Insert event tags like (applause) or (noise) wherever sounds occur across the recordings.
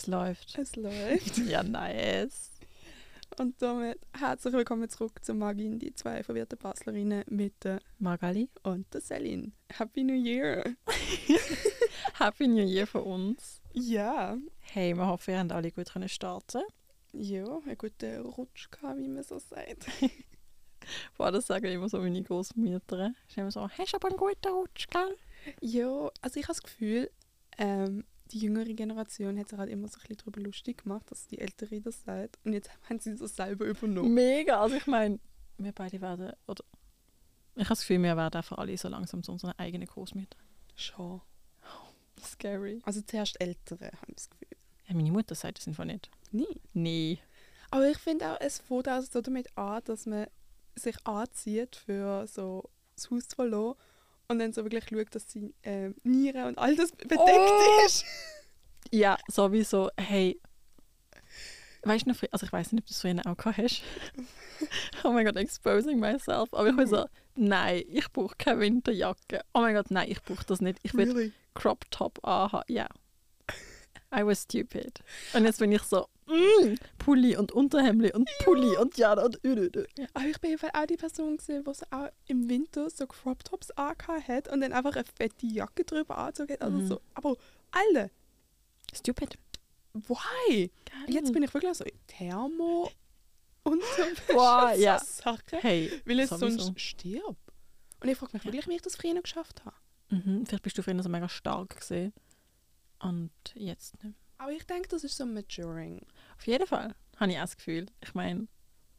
Es läuft. Es läuft. (laughs) Ja, nice. Und damit herzlich willkommen zurück zu Magin, die zwei verwirrte Baslerinnen mit der Magali. und der Celine. Happy New Year! (laughs) Happy New Year von uns. Ja, Hey, wir hoffen, ihr habt alle gut können starten. ja, einen guten Rutsch gehabt, wie man so sagt. (laughs) Boah, das sagen immer so meine Großmütter. Ist immer so, hast du aber einen guten Rutsch, gell? Ja, also ich habe das Gefühl, ähm, die jüngere Generation hat sich halt immer so ein bisschen darüber lustig gemacht, dass die Ältere das sagt. Und jetzt (laughs) haben sie das selber übernommen. Mega. Also ich meine, wir beide werden, oder ich habe das Gefühl, wir werden einfach alle so langsam zu unseren eigenen Großmüttern. Schon. Scary. Also zuerst Ältere, habe ich das Gefühl. Ja, meine Mutter sagt das einfach nicht. Nie. Nee. Aber ich finde auch, es fängt auch so damit an, dass man sich anzieht, für so das Haus zu verlassen und dann so wirklich schaut, dass die ähm, Nieren und all das bedeckt Oh! ist. (laughs) Ja, sowieso. Hey. Weißt du noch, also ich weiß nicht, ob du es früher auch gehabt hast. (laughs) oh mein Gott, exposing myself. Aber ich war so, nein, ich brauche keine Winterjacke. Oh mein Gott, nein, ich brauche das nicht. Ich will Really? Crop Top anhaben. Ja. I was stupid. Und jetzt bin ich so, mm, Pulli und Unterhemdli und Pulli und ja und ü, ü, ü. Aber ich bin einfach auch die Person gesehen, die so auch im Winter so Crop Tops angehabt hat und dann einfach eine fette Jacke drüber angezogen hat. Also Mhm. so, aber alle, Stupid. why? Jetzt bin ich wirklich so Thermo und so, (laughs) (laughs) Wow, ja. Sachen, Hey, weil es sowieso. sonst stirbt. Und ich frage mich wirklich, wie ich das früher geschafft habe. Mhm, vielleicht bist du früher so mega stark gesehen. Und jetzt nicht. Aber ich denke, das ist so maturing. Auf jeden Fall, habe ich auch das Gefühl. Ich meine,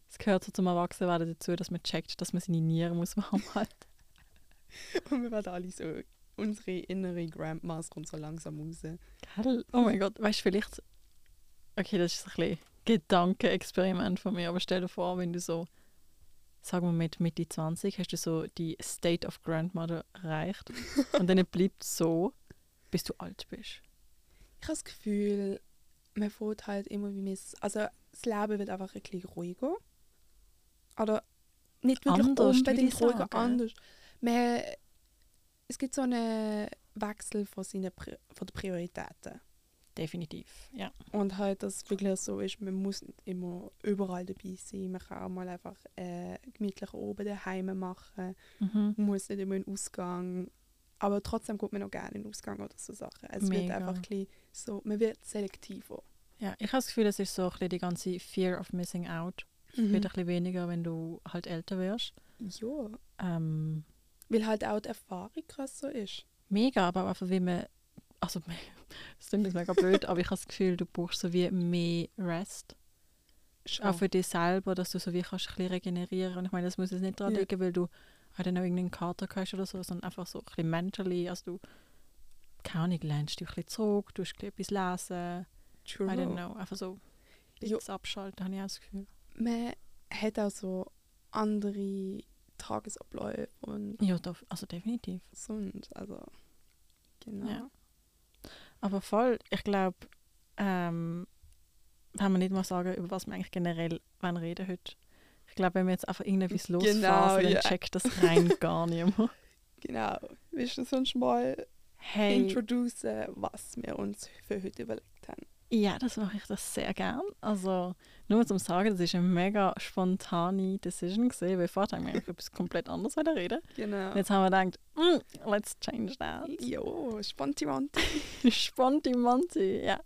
es gehört so zum Erwachsenwerden dazu, dass man checkt, dass man seine Nieren muss warm halten (laughs) Und wir werden alle so, unsere innere Grandmas kommt so langsam raus. Gell? Oh mein Gott, weißt du, vielleicht. Okay, das ist ein bisschen Gedankenexperiment von mir, aber stell dir vor, wenn du so, sagen wir mit Mitte 20, hast du so die State of Grandmother erreicht (laughs) und dann bleibt so, bis du alt bist. Ich habe das Gefühl, man fährt halt immer wie miss. Also das Leben wird einfach ein bisschen ruhiger. Oder nicht wirklich Anders, unbedingt ruhiger, sagen. anders. Man, es gibt so einen Wechsel von, seinen von den Prioritäten. Definitiv, ja. Und halt, dass es wirklich so ist, man muss nicht immer überall dabei sein. Man kann auch mal einfach äh, gemütlich oben daheim machen. Mhm. Man muss nicht immer in den Ausgang. Aber trotzdem geht man noch gerne in den Ausgang oder so Sachen. Es wird Mega. einfach ein bisschen so, man wird selektiver. Ja, ich habe das Gefühl, es ist so ein bisschen die ganze Fear of Missing Out. Mhm. Wird ein bisschen weniger, wenn du halt älter wirst. Ja, Ähm, weil halt auch die Erfahrung krasser ist. mega, aber einfach wie man, also (laughs) das klingt jetzt mega blöd, aber ich habe das Gefühl, du brauchst so wie mehr Rest. Schon. Auch für dich selber, dass du so wie kannst ein bisschen regenerieren. Und ich meine, das muss jetzt nicht daran Ja. liegen, weil du halt noch irgendeinen Kater hast oder so, sondern einfach so ein bisschen mentally, also du, keine Ahnung, lernst dich ein bisschen zurück, du hast etwas lesen, True. I don't know, einfach so ein bisschen abschalten, habe ich auch das Gefühl. Man hat auch so andere Tagesabläufe und Ja, also definitiv. sonst. Also, genau. Ja. Aber voll, ich glaube, ähm, wenn wir nicht mal sagen, über was wir eigentlich generell reden heute. Ich glaube, wenn wir jetzt einfach irgendetwas Genau, losfasen, dann checkt das rein (laughs) gar niemand. Genau. Willst du sonst mal Hey, introducen, was wir uns für heute überlegt haben? ja, das mache ich das sehr gern. Also, nur zum Sagen, das ist eine mega spontane Decision gesehen, weil vorher haben wir eigentlich (laughs) etwas komplett anderes reden. Genau. Und jetzt haben wir gedacht, mm, let's change that. Jo, Spontimanti. (laughs) Spontimanti, ja.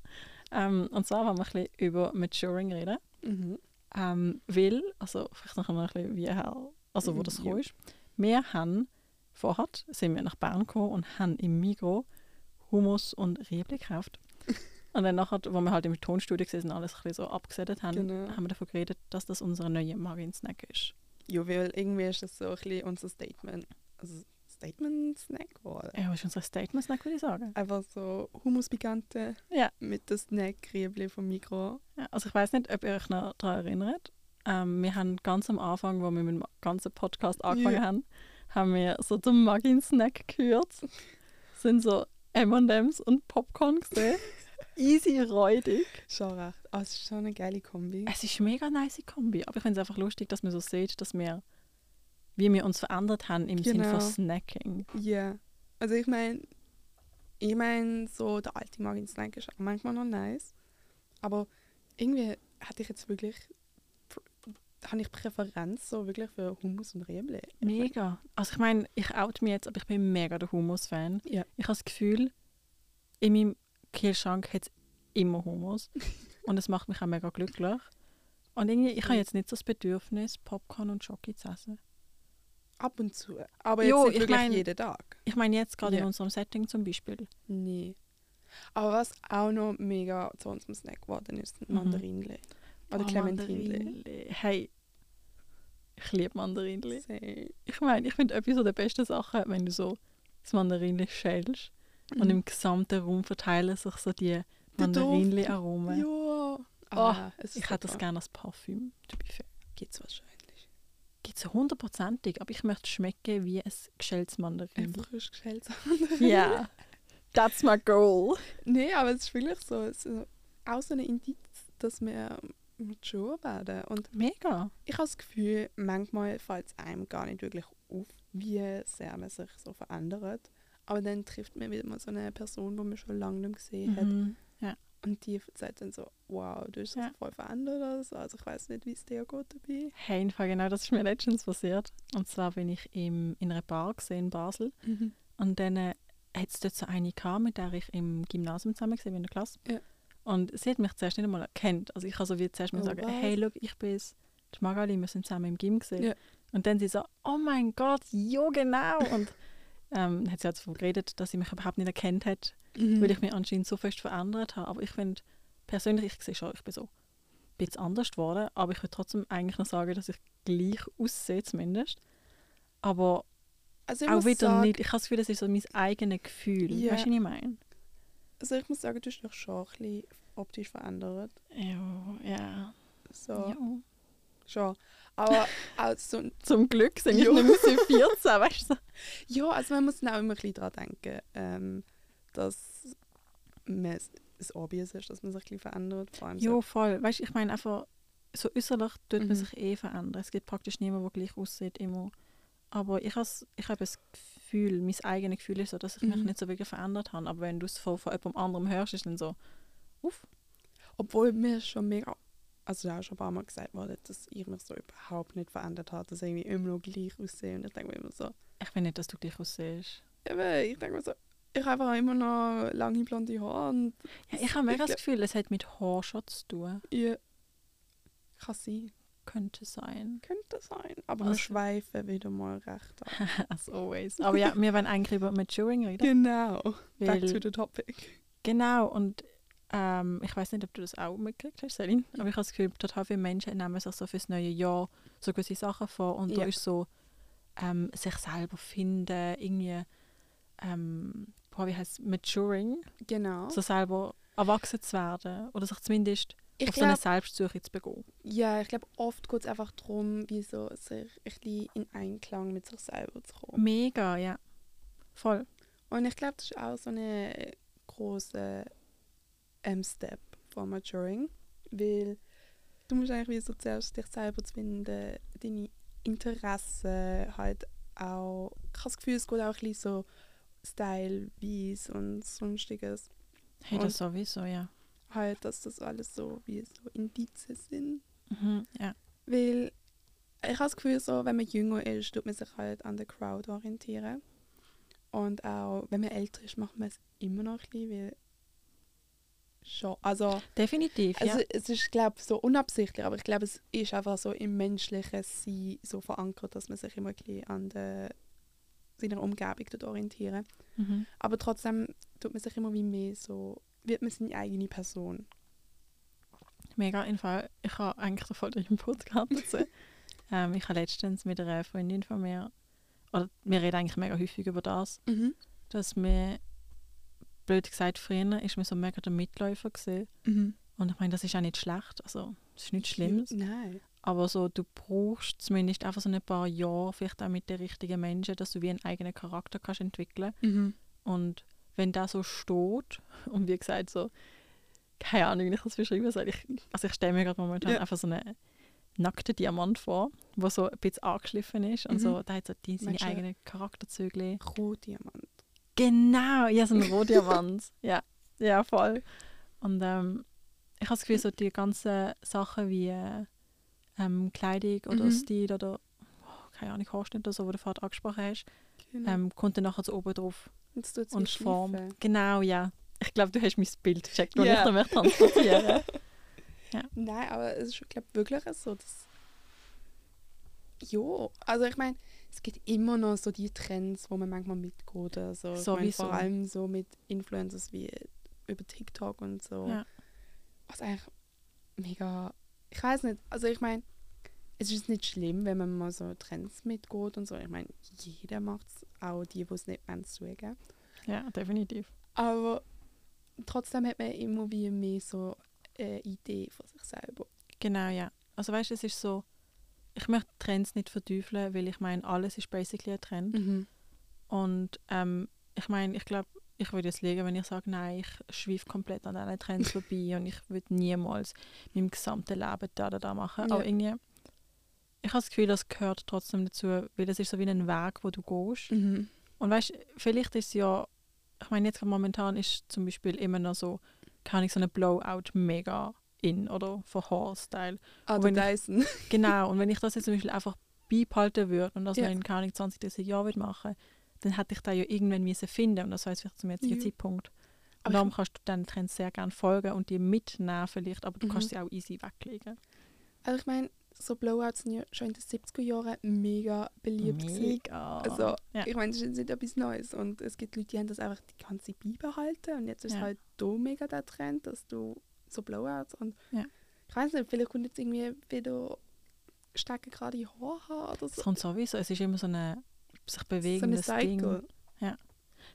Ähm, und zwar wollen wir ein bisschen über Maturing reden. mhm. Ähm, weil, also vielleicht noch ein bisschen wie also wo das Ja. ist. Wir haben vorher, sind wir nach Bern gekommen und haben im Migro Hummus und Riebli gekauft. und dann nachher, wo wir halt im Tonstudio waren und alles ein bisschen so abgesetzt haben, Genau. haben wir davon geredet, dass das unsere neue Margin-Snack ist. Ja, weil irgendwie ist das so ein bisschen unser Statement. Also Statement-Snack geworden. Ja, was ist unser Statement-Snack, würde ich sagen. Einfach so Hummus Picante Ja. mit dem Snack-Riebli vom Mikro. Ja, also ich weiß nicht, ob ihr euch noch daran erinnert. Ähm, wir haben ganz am Anfang, wo wir mit dem ganzen Podcast angefangen Ja. haben, haben wir so den Muggin-Snack gehört. sind so M&M's und Popcorn gesehen. (laughs) Easy räudig. Schon recht. Ah, es ist schon eine geile Kombi. Es ist eine mega nice Kombi, aber ich finde es einfach lustig, dass man so sieht, dass wir, wie wir uns verändert haben im Sinne Genau. von Snacking. Ja. Also ich meine, ich meine, so der alte Magen-Snack ist auch manchmal noch nice. Aber irgendwie hatte ich jetzt wirklich, habe ich Präferenz so wirklich für Hummus und Rüebli. Mega. Also ich meine, ich out mich jetzt, aber ich bin mega der Hummus-Fan. Ja. Ich habe das Gefühl, in meinem Kühlschrank hat es immer Hummus. (laughs) und es macht mich auch mega glücklich. Und irgendwie, ich habe jetzt nicht so das Bedürfnis, Popcorn und Schoki zu essen. Ab und zu. Aber Jo, jetzt nicht ich wirklich mein- jeden Tag. Ich meine jetzt gerade in Ja. unserem Setting zum Beispiel. Nee. Aber was auch noch mega zu unserem Snack geworden ist, sind Mhm. Mandarinle. Oder Oh, Clementinle. Hey, ich liebe Mandarinli. Same. Ich meine, ich finde etwas so der besten Sachen, wenn du so das Mandarinli schälst und im gesamten Raum verteilen sich so die. Mandarinli-Aromen. Ja. Ah, es ist Ich hätte das gerne als Parfüm, be fair. Gibt's wahrscheinlich. Gibt es hundertprozentig, aber ich möchte schmecken wie ein geschältes Ein Mandarinli. frisch geschältes (laughs) Ja, that's my goal. Nee, aber es ist wirklich so, es ist auch so ein Indiz, dass wir mature werden. Und Mega. ich habe das Gefühl, manchmal fällt es einem gar nicht wirklich auf, wie sehr man sich so verändert. Aber dann trifft man wieder mal so eine Person, die man schon lange nicht gesehen hat. Mhm. Und die sagt dann so, wow, du hast dich Ja. voll verändert. oder so. Also ich weiß nicht, wie es dir geht dabei. Hey, in Fall genau das ist mir letztens passiert. Und zwar bin ich im, in einer Bar gesehen in Basel. Und dann äh, hat es dort so eine gehabt, mit der ich im Gymnasium zusammen war, in der Klasse. Ja. Und sie hat mich zuerst nicht einmal erkannt. Also ich habe so wie zuerst mal Oh, sagen, was? hey, schau, ich bin die Magali, wir sind zusammen im Gym gesehen. Ja. Und dann sie so, oh mein Gott, ja genau. Und (laughs) ähm, hat sie halt davon geredet, dass sie mich überhaupt nicht erkannt hat, Mhm. weil ich mich anscheinend so fest verändert habe. Aber ich finde, persönlich, ich sehe schon, ich bin so ein bisschen anders geworden, aber ich würde trotzdem eigentlich noch sagen, dass ich gleich aussehe zumindest. Aber also ich auch wieder sagen, nicht. Ich habe das Gefühl, das ist so mein eigenes Gefühl. Ja. Weißt du, was ich meine? Also ich muss sagen, du hast dich schon ein bisschen optisch verändert. Ja, ja. So, ja. Schon. Aber auch so, Zum Glück sind ich Ja. nicht mehr so 14, weißt du? (laughs) ja, also man muss dann auch immer ein bisschen daran denken, ähm, dass man es es obvious ist, dass man sich ein bisschen verändert. Vor allem Ja, so, voll. Weißt du, ich meine einfach, so äußerlich tut man Mhm. sich eh verändern. Es gibt praktisch niemanden, der gleich aussieht immer. Aber ich, has, ich habe das Gefühl, mein eigenes Gefühl ist so, dass ich mich Mhm. nicht so wirklich verändert habe. Aber wenn du es von, von jemand anderem hörst, ist dann so, uff. Obwohl mir schon mega, also da auch schon ein paar Mal gesagt wurde, dass ich mich so überhaupt nicht verändert habe, dass ich irgendwie immer noch gleich aussehe. Und ich denke mir immer so, Ich will nicht, dass du gleich aussiehst. eben, ich denke mir so, ich habe einfach immer noch lange blonde Haare und Ja, ich habe mega Ich das Gefühl, es hat mit Haar schon zu tun. ja, kann sein. Könnte sein. Könnte sein. Aber wir Also- schweifen wieder mal recht ab. (laughs) As always. (laughs) Aber ja, wir wollen eigentlich über Maturing reden. genau. Back to the topic. Genau, und ähm, ich weiß nicht, ob du das auch mitgekriegt hast, Celine, aber ich habe das Gefühl, total viele Menschen nehmen sich so fürs neue Jahr so gewisse Sachen vor und da Ja. ist so ähm, sich selber finden, irgendwie, ähm, boah, wie heißt Maturing, Genau. so selber erwachsen zu werden oder sich zumindest ich auf so eine Selbstsuche zu begehen. ja, ich glaube, oft geht es einfach darum, wie so sich ein bisschen in Einklang mit sich selber zu kommen. Mega, ja. Voll. Und ich glaube, das ist auch so eine große Step von Maturing, weil du musst eigentlich wie so zuerst dich selber zu finden, deine Interessen halt auch. Ich habe das Gefühl, es geht auch ein bisschen so Style-Wise und sonstiges. Hey, das sowieso, ja. Halt, dass das alles so wie so Indizien sind. Mhm, ja. Weil ich habe das Gefühl, so, wenn man jünger ist, tut man sich halt an der Crowd orientieren. Und auch wenn man älter ist, macht man es immer noch ein bisschen, weil schon, also, Definitiv, also ja. es ist, glaube ich, so unabsichtlich, aber ich glaube, es ist einfach so im menschlichen Sein so verankert, dass man sich immer ein bisschen an der, seiner Umgebung dort orientieren. Mhm. Aber trotzdem tut man sich immer wie mehr so, wird man seine eigene Person. Mega, in Fall. Ich habe eigentlich voll den Input gehabt dazu. ähm, ich habe letztens mit einer Freundin von mir, oder wir reden eigentlich mega häufig über das, dass mir, blöd gesagt, früher ist mir so mega der Mitläufer gesehen. Und ich meine, das ist auch nicht schlecht, also das ist nichts Schlimmes. Nein. Aber so, du brauchst zumindest einfach so ein paar Jahre, vielleicht auch mit den richtigen Menschen, dass du wie einen eigenen Charakter kannst entwickeln Und wenn das so steht, (laughs) und wie gesagt, so, keine Ahnung, wie ich das beschreiben soll. Ich, also ich stelle mir gerade momentan Ja. einfach so einen nackten Diamant vor, der so ein bisschen angeschliffen ist. Und Mhm. so, der hat so die, seine eigenen Charakterzüge. Rohdiamant. Genau, ja, so ein Rohdiamant. (laughs) ja, ja, voll. Und ähm, ich habe das Gefühl, so die ganzen Sachen wie äh, ähm, Kleidung oder Mhm. Stil oder oh, keine Ahnung, Haarschnitt oder so, wo du vorhin angesprochen hast, Genau. ähm, kommt dann nachher so oben drauf Jetzt tut's und wie formt. schleifen. Genau, ja. Ich glaube, du hast mein Bild gecheckt, das Ja. ich da möchte transportieren. (laughs) Nein, aber es ist, ich glaube, wirklich so, dass. Ja, also ich meine, es gibt immer noch so die Trends, wo man manchmal mitgeht. Also ich mein, vor allem so mit Influencers wie über TikTok und so. Ja. Was eigentlich mega. Ich weiß nicht, also ich meine, es ist nicht schlimm, wenn man mal so Trends mitgeht und so. Ich meine, jeder macht es, auch die, die es nicht wollen, zugeben. ja, definitiv. Aber trotzdem hat man immer wie mehr so eine Idee von sich selber. Genau, ja. Also weißt du, es ist so, ich möchte Trends nicht verteufeln, weil ich meine, alles ist basically ein Trend. Mhm. Und ähm, ich meine, ich glaube, ich würde jetzt lügen, wenn ich sage, nein, ich schweife komplett an diesen Trends (laughs) vorbei und ich würde niemals meinem gesamten Leben da oder da machen. Ja. Aber irgendwie, ich habe das Gefühl, das gehört trotzdem dazu, weil es ist so wie ein Weg, wo du gehst. Mhm. Und weißt du, vielleicht ist es ja, ich meine, jetzt momentan ist zum Beispiel immer noch so, kann ich so eine Blowout mega in oder von Haarstyle. Ah. (laughs) Genau, und wenn ich das jetzt zum Beispiel einfach beibehalten würde und das Ja. in keine Ahnung, 20, 30 Jahren würde machen dann hätte ich da ja irgendwann müssen finden und das heißt vielleicht zum jetzigen Ja. Zeitpunkt. Aber Und darum kannst du diesen Trends sehr gerne folgen und die mitnehmen vielleicht, aber du Mhm. kannst sie auch easy weglegen. Also ich meine, so Blowouts sind ja schon in den 70er Jahren mega beliebt. gewesen. Mega. Also ja. ich meine, das ist jetzt nicht etwas Neues. Und es gibt Leute, die haben das einfach die ganze beibehalten. Und jetzt ist Ja. halt da mega der Trend, dass du so Blowouts und Ja. ich weiß nicht, vielleicht kommt jetzt irgendwie wieder stecken gerade die Haare haben oder Es so. kommt sowieso, es ist immer so eine sich So eine bewegendes Ding. Cycle.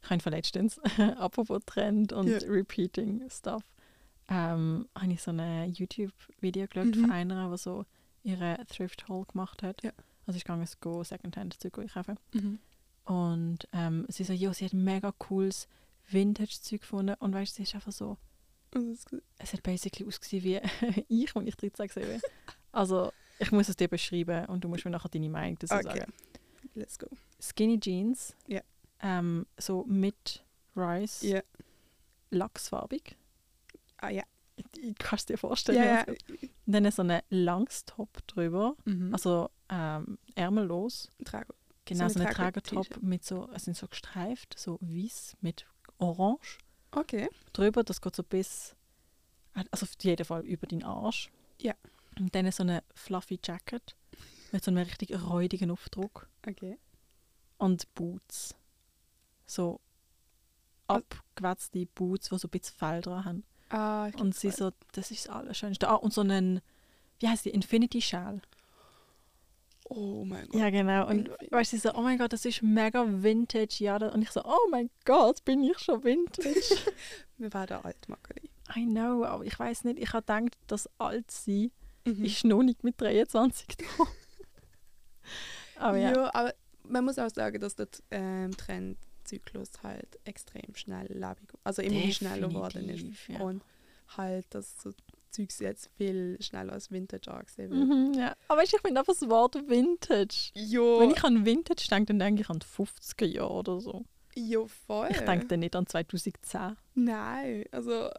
Ich habe letztens, (laughs) apropos Trend und Ja. Repeating Stuff, ähm, habe ich so ein YouTube-Video geschaut Mhm. von einer, die so ihre Thrift Haul gemacht hat. Ja. Also ich es go Secondhand-Zeug einkaufen. Mhm. Und ähm, sie so, ja, sie hat mega cooles Vintage-Zeug gefunden. Und weißt du, sie ist einfach so, es hat basically ausgesehen wie (laughs) ich, als ich 13 gesehen Also ich muss es dir beschreiben und du musst mir nachher deine Meinung dazu Okay. sagen. Let's go. Skinny Jeans, Ja. ähm, so mit Rice, Ja. lachsfarbig. Ah ja. Ich, ich kann es dir vorstellen. Ja. Und dann so eine Langstop drüber, Mhm. also ähm, ärmellos. Trago. Genau, so eine Trager- Tragertop mit so, es sind so gestreift, so weiß mit orange Okay. drüber. Das geht so bis, also auf jeden Fall über den Arsch. Ja. Und dann so eine fluffy Jacket mit so einem richtig räudigen Aufdruck. Okay. Und Boots. So Also- abgewetzte Boots, die so ein bisschen Fell dran haben. Ah, ich Und sie glaub, so, das ist das Allerschönste. Ah, und so einen, wie heißt die, Infinity Shell. Oh mein Gott. Ja, genau. Und Infinity. weißt du, sie so, oh mein Gott, das ist mega vintage. Ja, und ich so, oh mein Gott, bin ich schon vintage? (laughs) Wir waren alt, Makali. I know, aber ich weiß nicht, ich habe gedacht, das alt sein Mhm. ist noch nicht mit 23 da. (laughs) aber ja. ja. aber man muss auch sagen, dass der ähm, Trendzyklus halt extrem schnell lebig, also immer wie schneller geworden ist. Definitiv, ja. Und halt, dass so Zeugs jetzt viel schneller als Vintage angesehen wird. Mhm, ja. Aber weißt, du, ich finde einfach das Wort Vintage. Jo, Wenn ich an Vintage denke, dann denke ich an die 50er Jahre oder so. jo, voll. Ich denke dann nicht an 2010. Nein, also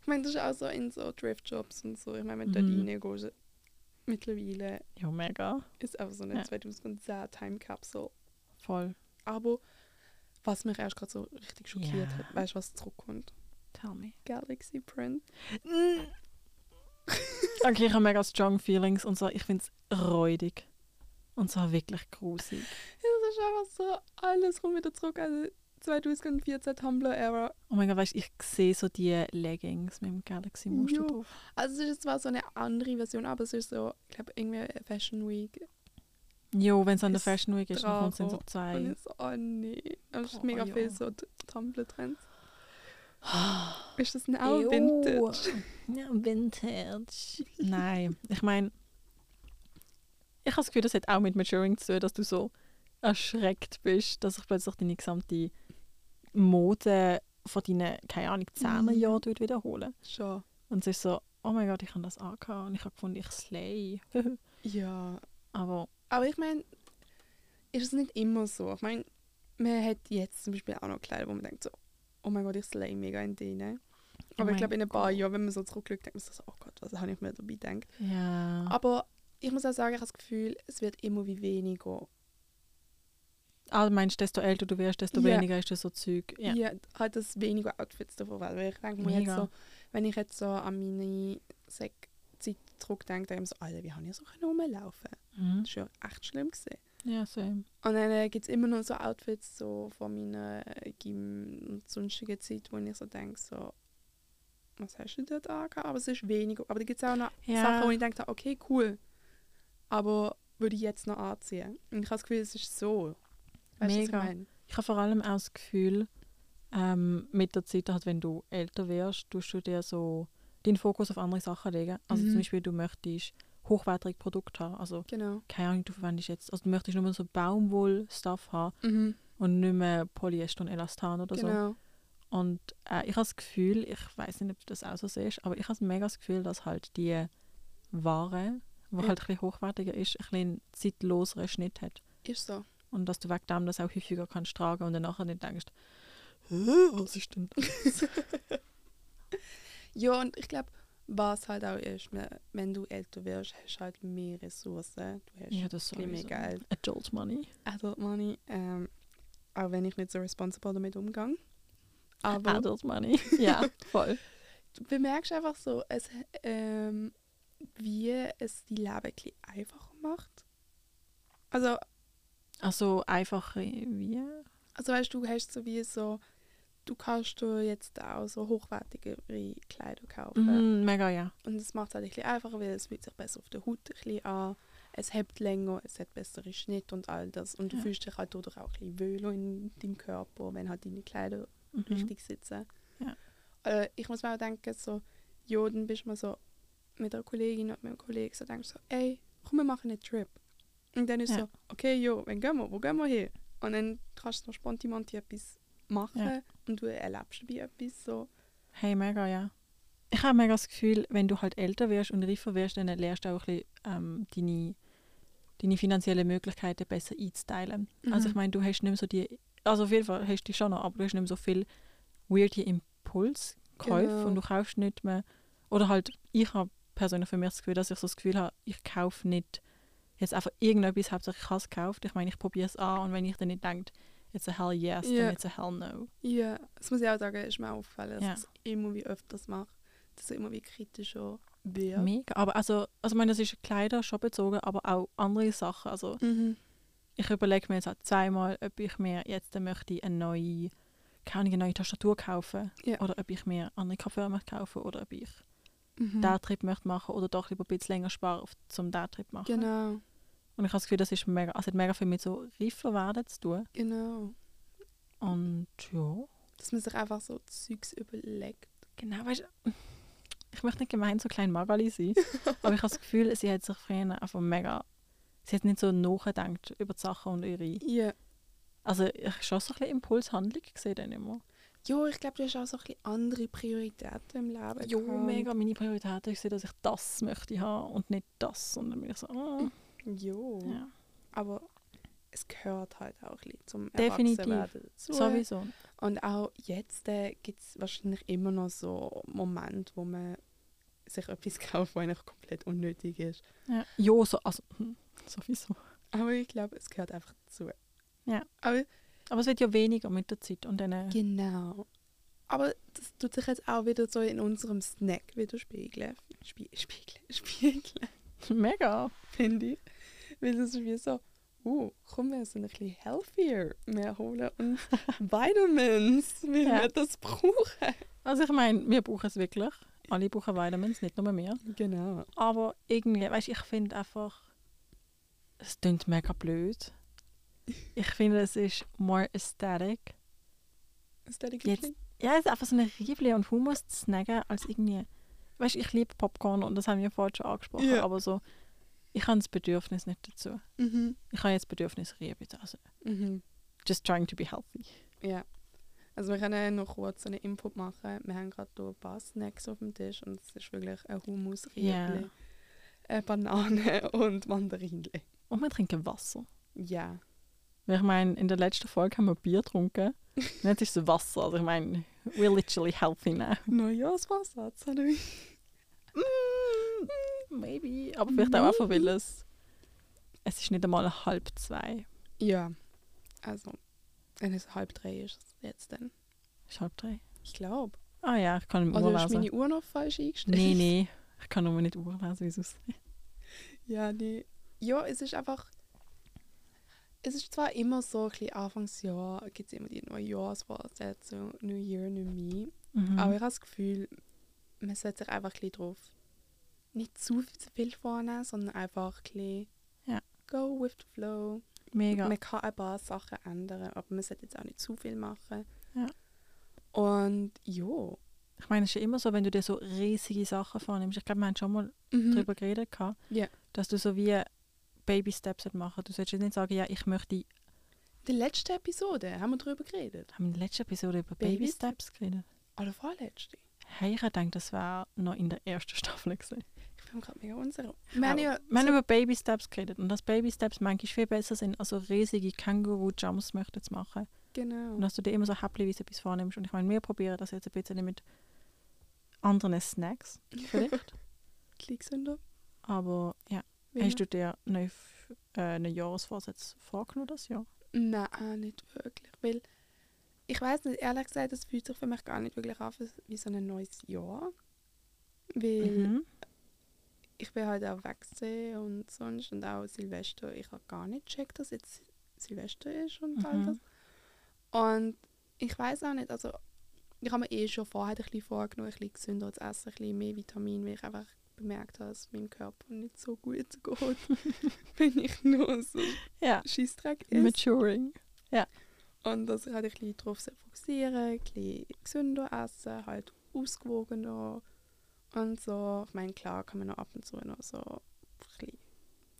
ich meine, das ist auch so in so Thrift-Shops und so. Ich meine, wenn du Mhm. dort reingehst, mittlerweile Ja, mega. ist einfach so eine Ja. 2010 Time Capsule. Voll. Aber was mich erst gerade so richtig schockiert Ja. hat, weißt du, was zurückkommt? Tell me. Galaxy Print. (laughs) Okay, ich habe mega strong feelings und so. Ich finde es räudig. Und zwar wirklich grusig. Es ist einfach so, alles kommt wieder zurück. Also 2014 Tumblr-Era. Oh mein Gott, weißt du, ich sehe so die Leggings mit dem Galaxy-Muster Jo. drauf. Also es ist zwar so eine andere Version, aber es ist so, ich glaube, irgendwie Fashion Week. Jo, wenn es an der Fashion Week ist, dann kommt es in so Und zwei. ich so, oh nee. Es ist Boah, mega ja. viel so Tumblr-Trends. Ist das auch Vintage? Ja, Vintage. Nein, ich meine, ich habe das Gefühl, das hat auch mit Maturing zu tun, dass du so erschreckt bist, dass sich plötzlich deine gesamte Mode von deinen, keine Ahnung, 10er Mhm. Jahren tut wiederholen. Schon. Und es ist so, oh mein Gott, ich habe das angehabt und ich habe gefunden, ich slay. (laughs) Ja. Aber Aber ich meine, ist es nicht immer so. Ich meine, man hat jetzt zum Beispiel auch noch Kleider, wo man denkt so, oh mein Gott, ich slay mega in denen. Oh Aber ich mein glaube, in ein paar. Jahren, wenn man so zurückschaut, denkt man sich so, oh Gott, was habe ich mir dabei gedacht. Ja. Aber ich muss auch sagen, ich habe das Gefühl, es wird immer wie weniger. Ah, du meinst, desto älter du wirst, desto Ja. weniger ist das so Zeug. Ja. Ja. halt das weniger Outfits davon, weil ich denke mir jetzt so, wenn ich jetzt so an meine Sek Zeit zurückdenke, denke ich mir so, Alter, wie habe ich so können rumlaufen? Mhm. Das war ja echt schlimm gesehen. Ja, same. Und dann äh, gibt es immer noch so Outfits so von meiner äh, Gym- und sonstigen Zeit, wo ich so denke, so, was hast du dort angehabt? Aber es ist weniger. Aber da gibt es auch noch Ja. Sachen, wo ich denke, okay, cool. Aber würde ich jetzt noch anziehen? Und ich habe das Gefühl, es ist so. Weißt du, was ich Mega. Ich habe vor allem auch das Gefühl, ähm, mit der Zeit, halt, wenn du älter wirst, tust du dir so den Fokus auf andere Sachen legen. Also Mhm. zum Beispiel, du möchtest hochwertige Produkte haben. Also, Genau. keine Ahnung, du verwendest jetzt, also du möchtest nur so Baumwoll-Stuff haben Mhm. und nicht mehr Polyester und Elastan oder so. Genau. Und äh, ich habe das Gefühl, ich weiß nicht, ob du das auch so siehst, aber ich habe mega das Gefühl, dass halt die Ware, die Ja. halt ein bisschen hochwertiger ist, ein bisschen einen zeitloseren Schnitt hat. Ist so. Und dass du wegen dem das auch häufiger kannst tragen und dann nachher nicht denkst, (laughs) «Hä, was ist denn das? (laughs) Ja, und ich glaube, was halt auch ist, wenn du älter wirst, hast du halt mehr Ressourcen. Du hast ja, das mehr. Geld. Adult Money. Adult Money. Ähm, auch wenn ich nicht so responsible damit umgehe. Aber Adult Money. (laughs) ja, voll. du bemerkst einfach so, es, ähm, wie es die Leben ein bisschen einfacher macht. Also, Also einfach wie? also weißt du, du hast so wie so, du kannst du jetzt auch so hochwertigere Kleider kaufen. Mhm, mega, ja. Und es macht es halt ein bisschen einfacher, weil es fühlt sich besser auf der Haut ein bisschen an. Es hebt länger, es hat bessere Schnitt und all das. Und du Ja. fühlst dich halt dadurch auch ein bisschen wohler in deinem Körper, wenn halt deine Kleider Mhm. richtig sitzen. Ja. Äh, ich muss mir auch denken, so, ja, dann bist du mal so mit einer Kollegin oder mit einem Kollegen so, denkst so, ey, komm, wir machen einen Trip. Und dann ist Ja. so, okay, jo, wann gehen wir, wo gehen wir hin? Und dann kannst du noch spontan etwas machen Ja. und du erlebst dabei etwas so. Hey, mega, ja. Ich habe mega das Gefühl, wenn du halt älter wirst und reifer wirst, dann lernst du auch ein bisschen, ähm, deine, deine finanziellen Möglichkeiten besser einzuteilen. Also Mhm. ich meine, du hast nicht mehr so die, also auf jeden Fall hast du die schon noch, aber du hast nicht mehr so viel weirde Impulskäufe Genau. und du kaufst nicht mehr, oder halt, ich habe persönlich für mich das Gefühl, dass ich so das Gefühl habe, ich kaufe nicht jetzt einfach irgendetwas, hauptsächlich ich habe es gekauft. Ich meine, ich probiere es an und wenn ich dann nicht denke, it's a hell yes, Ja. dann it's a hell no. Ja, das muss ich auch sagen, ist mir aufgefallen, dass Ja. ich es immer wie öfters mache. Dass ich immer wie kritischer wird. Mega. Aber also, also ich meine, das ist Kleider schon bezogen, aber auch andere Sachen. Also Mhm. ich überlege mir jetzt auch zweimal, ob ich mir jetzt möchte eine neue, keine neue Tastatur kaufen Ja. oder ob ich mir andere Kopfhörer möchte kaufen oder ob ich Mhm. den Trip möchte machen oder doch lieber ein bisschen länger sparen, zum den Trip machen. Genau, Und ich habe das Gefühl, das ist mega, also hat mega viel mit so reifer werden zu tun. genau. Und ja, Dass man sich einfach so Zeugs überlegt. genau, weißt du, ich möchte nicht gemein so klein Magali sein, (laughs) aber ich habe das Gefühl, sie hat sich früher einfach mega, sie hat nicht so nachgedacht über die Sachen und ihre, Ja. also ich habe schon so ein bisschen Impulshandlung gesehen dann immer. Jo, ich glaube, du hast auch so ein bisschen andere Prioritäten im Leben. Gehabt. mega, meine Priorität ist, dass ich das möchte haben und nicht das. Und dann bin ich so, ah, Jo. ja. Aber es gehört halt auch zum Definitiv. Erwachsenwerden dazu. Sowieso. Und auch jetzt äh, gibt es wahrscheinlich immer noch so Momente, wo man sich etwas (laughs) kauft, was eigentlich komplett unnötig ist. Ja, jo, so, also, hm, sowieso. Aber ich glaube, es gehört einfach dazu. Ja. Aber Aber es wird ja weniger mit der Zeit. Und dann, äh, genau. Aber das tut sich jetzt auch wieder so in unserem Snack widerspiegeln. Spie (laughs) spiegeln, spiegeln, mega. finde ich. Weil das ist wie so, uh, komm, wir sind ein bisschen healthier. Wir holen uns (laughs) Vitamins, weil Ja. wir das brauchen. Also ich meine, wir brauchen es wirklich. Alle brauchen Vitamins, nicht nur wir. Genau. Aber irgendwie, weißt du, ich finde einfach, es klingt mega blöd. Ich finde, es ist more aesthetic. Die Jetzt-? Ja, es ist einfach so eine Riebli und Hummus zu snacken, als irgendwie. Weißt du, ich liebe Popcorn und das haben wir vorhin schon angesprochen, Ja. aber so, ich habe das Bedürfnis nicht dazu. Mhm. Ich habe jetzt Bedürfnis Riebe. Also, Mhm. just trying to be healthy. Ja. Also wir können noch kurz einen Input machen. Wir haben gerade hier ein paar Snacks auf dem Tisch und es ist wirklich ein Hummus, Ja. Riebli, eine Banane (laughs) und Mandarinle. Und wir trinken Wasser. Ja. Weil ich meine, in der letzten Folge haben wir Bier getrunken. (laughs) Und jetzt ist es Wasser. Also ich meine, we're literally healthy now. Neujahrsvorsatz, habe ich. Mm, maybe. Aber vielleicht auch einfach, weil es, es ist nicht einmal halb zwei. Ja, also, wenn es halb drei ist, jetzt dann. Ist halb drei? Ich glaube. Ah ja, ich kann im Also Uhr lesen. meine Uhr noch falsch eingestellt? Nee, nee. (laughs) Ich kann nur nicht Uhr lesen, wie es aussieht. Ja, nee. Ja, es ist einfach. Es ist zwar immer so, ein bisschen Anfangsjahr gibt es immer die Neujahrsvorsätze, New Year, New Me. Mhm. Aber ich habe das Gefühl, man sollte sich einfach ein bisschen drauf nicht zu viel vornehmen, sondern einfach ein bisschen Ja. go with the flow. Mega. Man kann ein paar Sachen ändern, aber man sollte jetzt auch nicht zu viel machen. Ja. Und ja. Ich meine, es ist ja immer so, wenn du dir so riesige Sachen vornimmst. Ich glaube, wir haben schon mal Mhm. darüber geredet, gehabt, Ja. dass du so wie Baby-Steps machen Du solltest jetzt nicht sagen, ja, ich möchte. In der letzten Episode haben wir darüber geredet. Haben wir in der letzten Episode über Baby Baby-Steps geredet? Oder vorletzte. Hey, ich denke, das wäre noch in der ersten (laughs) Staffel gewesen. Ich bin gerade mega unsicher. Wir haben ja Wir haben so- über Baby-Steps geredet und dass Baby-Steps manchmal viel besser sind, als so riesige Känguru-Jumps möchten zu machen. Genau. Und dass du dir immer so häppchenweise etwas vornimmst. Und ich meine, wir probieren das jetzt ein bisschen mit anderen Snacks vielleicht. (laughs) Gesünder. Aber ja, Wie hast du dir f- äh, einen Jahresvorsatz vorgenommen das Jahr? Nein, nicht wirklich. Weil ich weiß nicht, ehrlich gesagt, es fühlt sich für mich gar nicht wirklich an wie so ein neues Jahr. Weil Mhm. ich bin halt auch gewesen und sonst und auch Silvester. Ich habe gar nicht gecheckt, dass jetzt Silvester ist und all Mhm. das. Und ich weiß auch nicht, also ich habe mir eh schon vorher ein bisschen vorgenommen, ein bisschen gesünder zu essen, ein bisschen mehr Vitamin, weil ich einfach bemerkt habe, dass meinem Körper nicht so gut geht, (laughs) (laughs) wenn ich nur so Ja, Scheissdreck esse. maturing. Und dass ich halt ein bisschen darauf fokussieren ein bisschen gesünder essen, halt ausgewogener und so. Ich meine, klar kann man noch ab und zu noch so ein bisschen,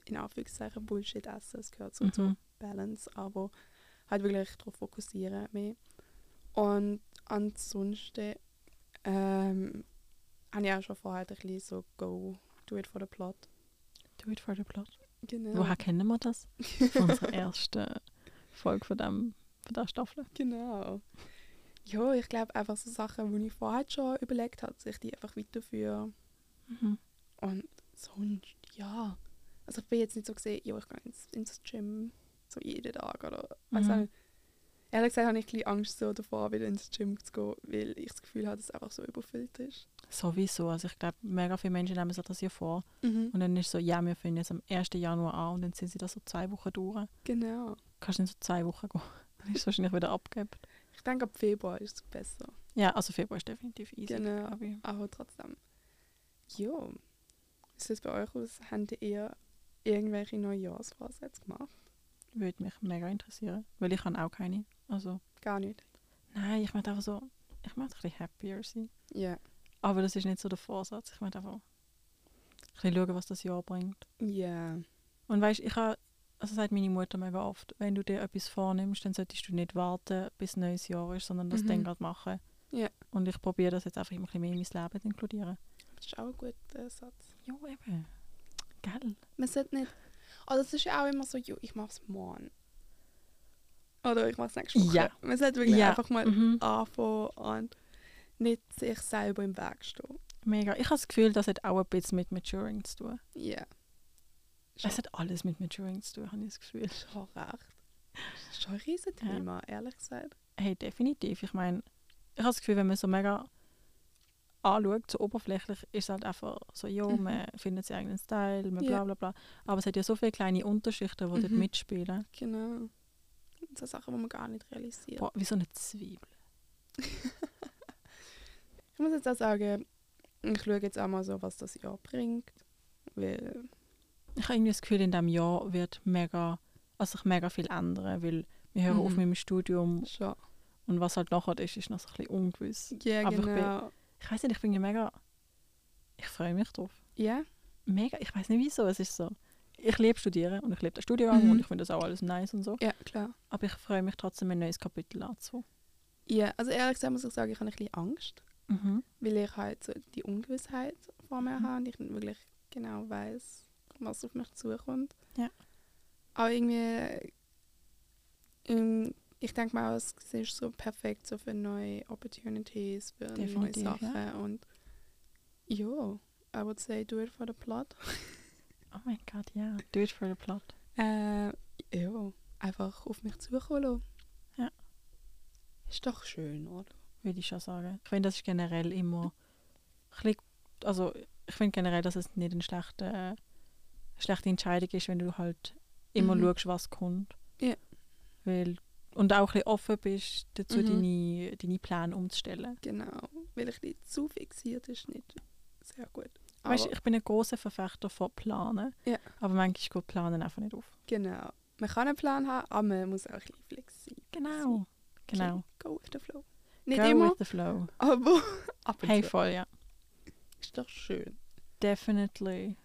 in Anführungszeichen, Bullshit essen. Es gehört so Mhm. zur Balance, aber halt wirklich darauf fokussieren mehr. Und ansonsten ähm, habe ich auch schon vorher ein bisschen so go, do it for the plot. Do it for the plot. Genau. Woher kennen wir das? (laughs) Von unserer ersten Folge von, dem, von der Staffel. Genau. Ja, ich glaube einfach so Sachen, die ich vorher schon überlegt habe, dass ich die einfach weiterführe. Mhm. Und sonst, ja. Also ich bin jetzt nicht so gesehen, ja, ich gehe ins, ins Gym so jeden Tag oder Mhm. nicht. Ehrlich gesagt habe ich ein bisschen Angst so davor, wieder ins Gym zu gehen, weil ich das Gefühl habe, dass es einfach so überfüllt ist. Sowieso. Also ich glaube, mega viele Menschen nehmen sich das ja vor. Mhm. Und dann ist so, ja, wir fangen jetzt am 1. Januar an und dann sind sie da so zwei Wochen durch. Genau. Kannst du nicht so zwei Wochen gehen. Dann ist es wahrscheinlich wieder abgegeben. Ich denke, ab Februar ist es besser. Ja, also Februar ist definitiv easy. Genau. glaub ich. Aber trotzdem. Wie sieht es bei euch aus? Habt ihr irgendwelche Neujahrsvorsätze gemacht? Würde mich mega interessieren. Weil ich habe auch keine. Also, Gar nicht. nein, ich möchte einfach so, ich möchte ein bisschen happier sein. Ja. Aber das ist nicht so der Vorsatz. Ich möchte einfach ein bisschen schauen, was das Jahr bringt. Ja. Und weißt, ich habe, also sagt meine Mutter mega oft, wenn du dir etwas vornimmst, dann solltest du nicht warten, bis neues Jahr ist, sondern das Mhm. dann gerade machen. Ja. Und ich probiere das jetzt einfach immer ein bisschen mehr in mein Leben zu inkludieren. Das ist auch ein guter Satz. Ja, eben. Gell? Man sollte nicht. Also es ist ja auch immer so, jo, ich mach's morgen. Oder ich mach's nächste Woche. Ja. Man sollte wirklich Ja. einfach mal Mhm. anfangen und nicht sich selber im Weg stehen. Mega. Ich habe das Gefühl, das hat auch ein bisschen mit Maturing zu tun. Ja. Schon, Es hat alles mit Maturing zu tun, habe ich das Gefühl. (laughs) schon recht. Das ist schon ein riesen Thema, ehrlich gesagt. Hey, definitiv. Ich meine, ich habe das Gefühl, wenn man so mega anschaut, so oberflächlich, ist es halt einfach so, ja, Mhm. man findet seinen eigenen Style, man Ja. bla bla bla. Aber es hat ja so viele kleine Unterschichten, die dort Mhm. mitspielen. Genau. So Sachen, die man gar nicht realisiert. Boah, wie so eine Zwiebel. (laughs) Ich muss jetzt auch sagen, ich schaue jetzt auch mal so, was das Jahr bringt. Weil, Ich habe irgendwie das Gefühl, in diesem Jahr wird mega, also sich mega viel ändern, weil wir hören Mhm. auf mit dem Studium schon. und was halt nachher ist, ist noch so ein bisschen ungewiss. Ja, Aber ich genau. Ich weiß nicht, ich bin ja mega, ich freue mich drauf. Ja, Mega, ich weiß nicht wieso, es ist so. Ich liebe Studieren und ich liebe den Studiengang Mhm. und ich finde das auch alles nice und so. ja, klar. Aber ich freue mich trotzdem, ein neues Kapitel anzufangen. Ja, also ehrlich gesagt muss ich sagen, ich habe ein bisschen Angst. Mhm. weil ich halt so die Ungewissheit vor mir Mhm. habe und ich nicht wirklich genau weiß, was auf mich zukommt. Ja. Aber irgendwie, ähm, ich denke mal, es ist so perfekt so für neue Opportunities, für Definitiv, neue Sachen. ja. Und ja, I would say do it for the plot. (laughs) Oh mein Gott, ja. Do it for the plot. Äh, ja, einfach auf mich zukommen lassen. Ja. Ist doch schön, oder? würde ich schon sagen. Ich finde, das ist generell immer also ich finde generell, dass es nicht eine schlechte, eine schlechte Entscheidung ist, wenn du halt immer Mhm. schaust, was kommt. Ja. Weil, und auch ein bisschen offen bist, dazu Mhm. deine, deine Pläne umzustellen. Genau. Weil ich nicht zu fixiert ist, nicht sehr gut. Weißt, Aber ich bin ein großer Verfechter von Planen, Ja. aber manchmal geht Planen einfach nicht auf. genau. Man kann einen Plan haben, aber man muss auch ein bisschen flexibel Genau. Genau. Go with the flow. Nicht Go immer, with the flow. aber ab und Hey, voll, ja. Ist doch schön. Definitely.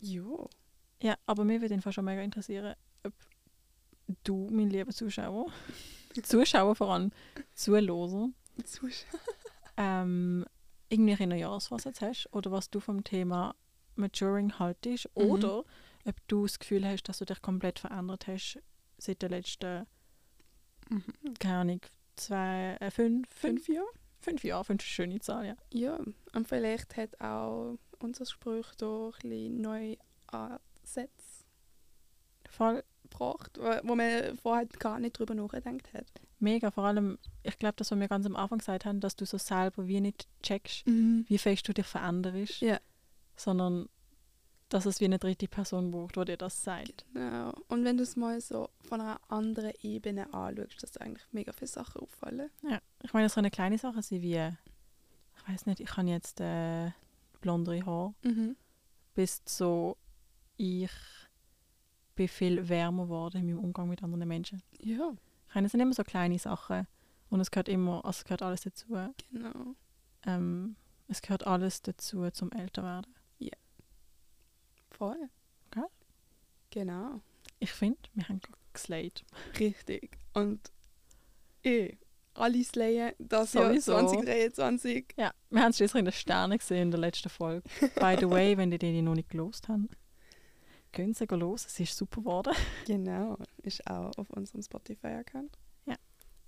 Jo. Ja, aber mir würde einfach schon mega interessieren, ob du, mein lieber Zuschauer, (laughs) Zuschauer vor allem, Zuhörer, Zuschauer. ähm, irgendwie Jahresvorsatz hast oder was du vom Thema Maturing haltest Mhm. oder ob du das Gefühl hast, dass du dich komplett verändert hast seit den letzten, Mhm. keine Ahnung, zwei, äh, fünf, fünf, Fünf Jahre? fünf Jahre, fünf ist eine schöne Zahl, ja. Ja. Und vielleicht hat auch unser Gespräch da ein bisschen neue Ansätze Voll gebracht, wo man vorher gar nicht drüber nachgedacht hat. mega, vor allem, ich glaube, das, was wir ganz am Anfang gesagt haben, dass du so selber wie nicht checkst, wie fest du dich veränderst, Ja. sondern dass es wie eine dritte Person braucht, die dir das sagt. Genau. Und wenn du es mal so von einer anderen Ebene anschaust, dass dir eigentlich mega viele Sachen auffallen. Ja, ich meine, es können kleine Sachen sein wie, ich weiß nicht, ich habe jetzt äh, blondere Haare, Mhm. bis so, ich bin viel wärmer geworden in meinem Umgang mit anderen Menschen. Ja, Ich meine, es sind immer so kleine Sachen und es gehört immer, also es gehört alles dazu. genau. Ähm, es gehört alles dazu zum Älterwerden. Voll. Gell? Genau. Ich finde, wir haben gerade geslayed. Richtig. Und eh, alle slayen das Sowieso. Jahr 2023. Ja, wir haben es schließlich in den Sternen gesehen in der letzten Folge. (laughs) By the way, wenn die die noch nicht gelost haben, gehen sie los. Es ist super geworden. Genau. Ist auch auf unserem Spotify-Account.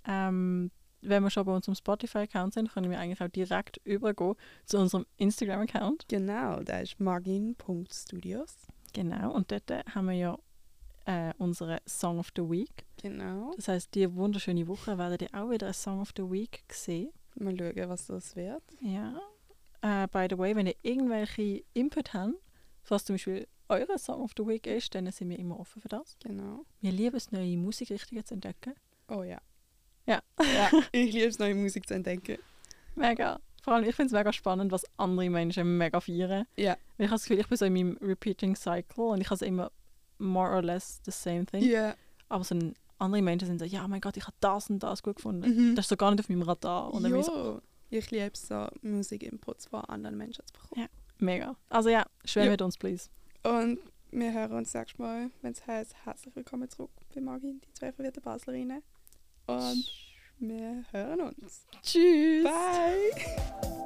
Ähm, wenn wir schon bei unserem Spotify-Account sind, können wir eigentlich auch direkt übergehen zu unserem Instagram-Account. Genau, da ist margin.studios. Genau, und dort haben wir ja äh, unsere Song of the Week. Genau. Das heißt, die wunderschöne Woche werdet ihr auch wieder ein Song of the Week sehen. Mal schauen, was das wird. Ja. Äh, by the way, wenn ihr irgendwelche Input habt, was zum Beispiel eure Song of the Week ist, dann sind wir immer offen für das. Genau. Wir lieben es, neue Musikrichtungen zu entdecken. Oh ja. Ja. ja. (laughs) Ich liebe es, neue Musik zu entdecken. Mega. Vor allem, ich finde es mega spannend, was andere Menschen mega feiern. Ja. Weil ich habe das Gefühl, ich bin so in meinem Repeating Cycle und ich habe immer more or less the same thing. Ja. Aber so ein, andere Menschen sind so, ja, mein Gott, ich habe das und das gut gefunden. Mhm. Das ist so gar nicht auf meinem Radar. Und ich so, Jo. Ich liebe so, Musik-Inputs von anderen Menschen zu bekommen. mega. Also ja, schwer Ja. mit uns, please. Und wir hören uns nächstes Mal, wenn es heißt, herzlich willkommen zurück bei Margin, die zwei verwirrte Baslerinnen. Und wir hören uns. Tschüss. Bye! (laughs)